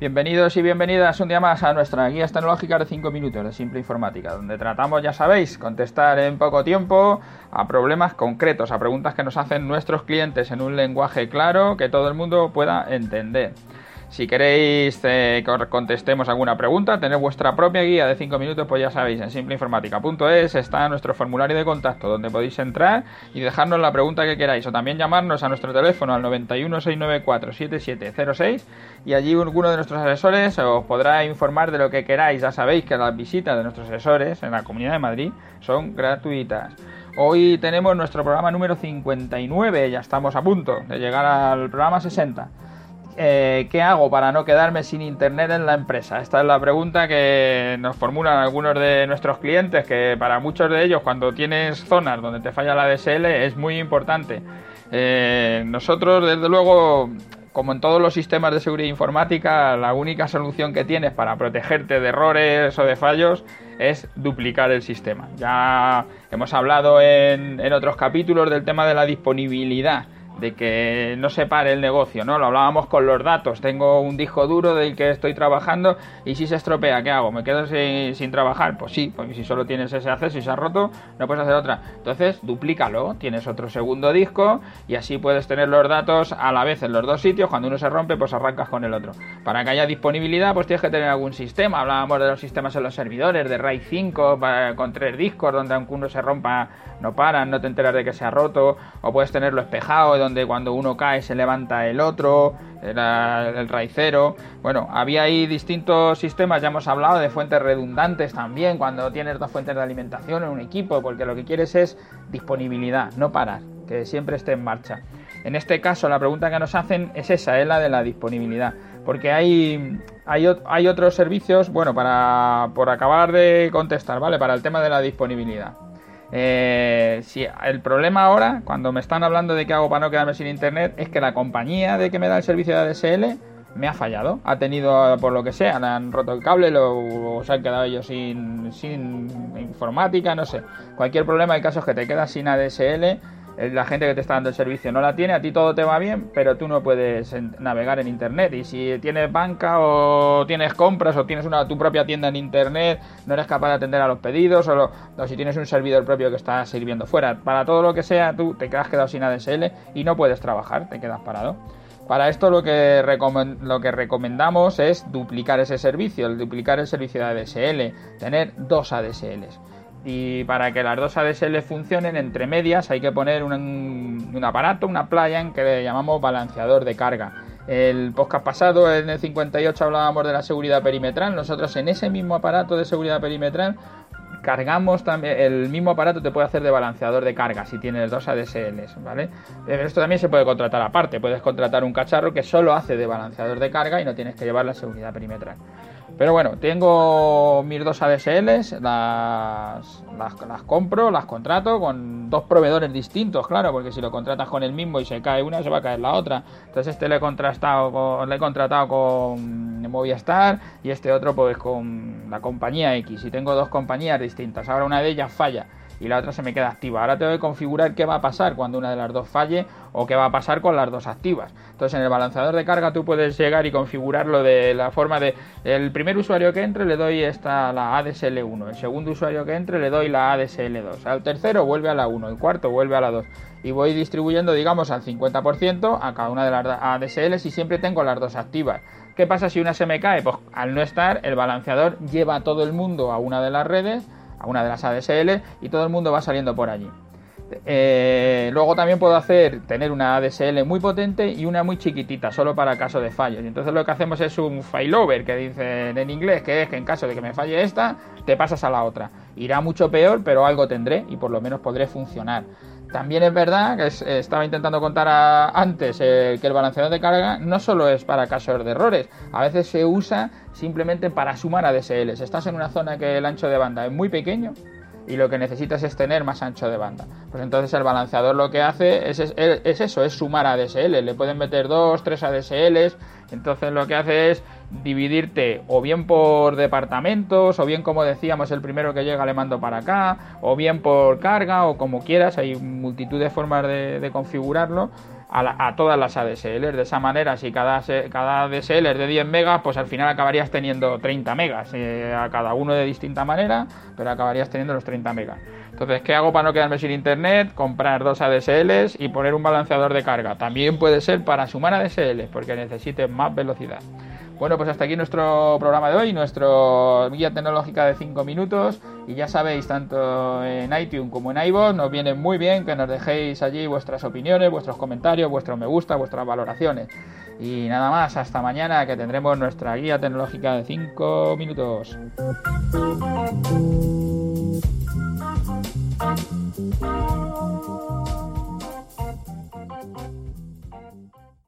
Bienvenidos y bienvenidas un día más a nuestra guía tecnológica de 5 minutos de Simple Informática, donde tratamos, ya sabéis, contestar en poco tiempo a problemas concretos, a preguntas que nos hacen nuestros clientes en un lenguaje claro que todo el mundo pueda entender. Si queréis eh, que contestemos alguna pregunta, tener vuestra propia guía de 5 minutos, pues ya sabéis, en simpleinformática.es está nuestro formulario de contacto donde podéis entrar y dejarnos la pregunta que queráis o también llamarnos a nuestro teléfono al 916947706 y allí alguno de nuestros asesores os podrá informar de lo que queráis. Ya sabéis que las visitas de nuestros asesores en la Comunidad de Madrid son gratuitas. Hoy tenemos nuestro programa número 59, ya estamos a punto de llegar al programa 60. Eh, ¿qué hago para no quedarme sin internet en la empresa? Esta es la pregunta que nos formulan algunos de nuestros clientes, que para muchos de ellos cuando tienes zonas donde te falla la DSL es muy importante. Eh, nosotros, desde luego, como en todos los sistemas de seguridad informática, la única solución que tienes para protegerte de errores o de fallos es duplicar el sistema. Ya hemos hablado en otros capítulos del tema de la disponibilidad de que no se pare el negocio, ¿no? Lo hablábamos con los datos. Tengo un disco duro del que estoy trabajando y si se estropea, ¿qué hago? ¿Me quedo sin, trabajar? Pues sí, porque si solo tienes ese acceso y se ha roto, no puedes hacer otra. Entonces, duplícalo, tienes otro segundo disco y así puedes tener los datos a la vez en los dos sitios. Cuando uno se rompe, pues arrancas con el otro. Para que haya disponibilidad, pues tienes que tener algún sistema. Hablábamos de los sistemas en los servidores, de RAID 5 con tres discos, donde aunque uno se rompa, no paran, no te enteras de que se ha roto, o puedes tenerlo espejado, cuando uno cae se levanta el otro, era el raicero. Bueno, había ahí distintos sistemas, ya hemos hablado de fuentes redundantes también, cuando tienes dos fuentes de alimentación en un equipo, porque lo que quieres es disponibilidad, no parar, que siempre esté en marcha. En este caso, la pregunta que nos hacen es esa, es la de la disponibilidad. Porque hay, hay, hay otros servicios, bueno, para, por acabar de contestar, ¿vale? Para el tema de la disponibilidad. Eh, si el problema ahora, cuando me están hablando de qué hago para no quedarme sin internet, es que la compañía de que me da el servicio de ADSL me ha fallado. Ha tenido, por lo que sea, le han roto el cable o se han quedado ellos sin, sin informática, no sé. Cualquier problema, hay casos que te quedas sin ADSL la gente que te está dando el servicio no la tiene, a ti todo te va bien, pero tú no puedes navegar en internet. Y si tienes banca o tienes compras o tienes una, tu propia tienda en internet, no eres capaz de atender a los pedidos o, si tienes un servidor propio que está sirviendo fuera, para todo lo que sea, tú te quedas quedado sin ADSL y no puedes trabajar, te quedas parado. Para esto lo que, lo que recomendamos es duplicar ese servicio, el duplicar el servicio de ADSL, tener dos ADSLs y para que las dos ADSL funcionen entre medias hay que poner un, aparato, una playa que le llamamos balanceador de carga. El podcast pasado, en el 58, hablábamos de la seguridad perimetral. Nosotros en ese mismo aparato de seguridad perimetral cargamos también, el mismo aparato te puede hacer de balanceador de carga si tienes dos ADSLs, ¿vale? Esto también se puede contratar aparte, puedes contratar un cacharro que solo hace de balanceador de carga y no tienes que llevar la seguridad perimetral. Pero bueno, tengo mis dos ADSLs, las, las, compro, las contrato con dos proveedores distintos, claro, porque si lo contratas con el mismo y se cae una, se va a caer la otra. Entonces este le he, contrastado con, le he contratado con Movistar y este otro pues con la compañía X. Y tengo dos compañías distintas. Ahora una de ellas falla y la otra se me queda activa. Ahora tengo que configurar qué va a pasar cuando una de las dos falle o qué va a pasar con las dos activas. Entonces en el balanceador de carga tú puedes llegar y configurarlo de la forma de el primer usuario que entre le doy esta la ADSL 1, el segundo usuario que entre le doy la ADSL 2, al tercero vuelve a la 1, el cuarto vuelve a la 2 y voy distribuyendo digamos al 50% a cada una de las ADSLs y siempre tengo las dos activas. ¿Qué pasa si una se me cae? Pues al no estar el balanceador lleva a todo el mundo a una de las redes a una de las ADSL y todo el mundo va saliendo por allí. Eh, luego también puedo hacer tener una ADSL muy potente y una muy chiquitita, solo para caso de fallos. Y entonces lo que hacemos es un failover, que dicen en inglés, que es que en caso de que me falle esta, te pasas a la otra. Irá mucho peor, pero algo tendré y por lo menos podré funcionar. También es verdad que estaba intentando contar antes eh, que el balanceador de carga no solo es para casos de errores, a veces se usa simplemente para sumar ADSLs. Estás en una zona que el ancho de banda es muy pequeño y lo que necesitas es tener más ancho de banda. Pues entonces el balanceador lo que hace es, es eso, es sumar ADSL. Le pueden meter dos, tres ADSLs. Entonces lo que hace es dividirte o bien por departamentos, o bien como decíamos, el primero que llega le mando para acá, o bien por carga, o como quieras, hay multitud de formas de, configurarlo. A, todas las ADSL. De esa manera, si cada, cada ADSL es de 10 megas, pues al final acabarías teniendo 30 megas, eh, a cada uno de distinta manera, pero acabarías teniendo los 30 megas. Entonces, ¿qué hago para no quedarme sin internet? Comprar dos ADSLs y poner un balanceador de carga. También puede ser para sumar ADSLs, porque necesites más velocidad. Bueno, pues hasta aquí nuestro programa de hoy, nuestro guía tecnológica de 5 minutos. Y ya sabéis, tanto en iTunes como en iVoox, nos viene muy bien que nos dejéis allí vuestras opiniones, vuestros comentarios, vuestros me gusta, vuestras valoraciones. Y nada más, hasta mañana que tendremos nuestra guía tecnológica de 5 minutos.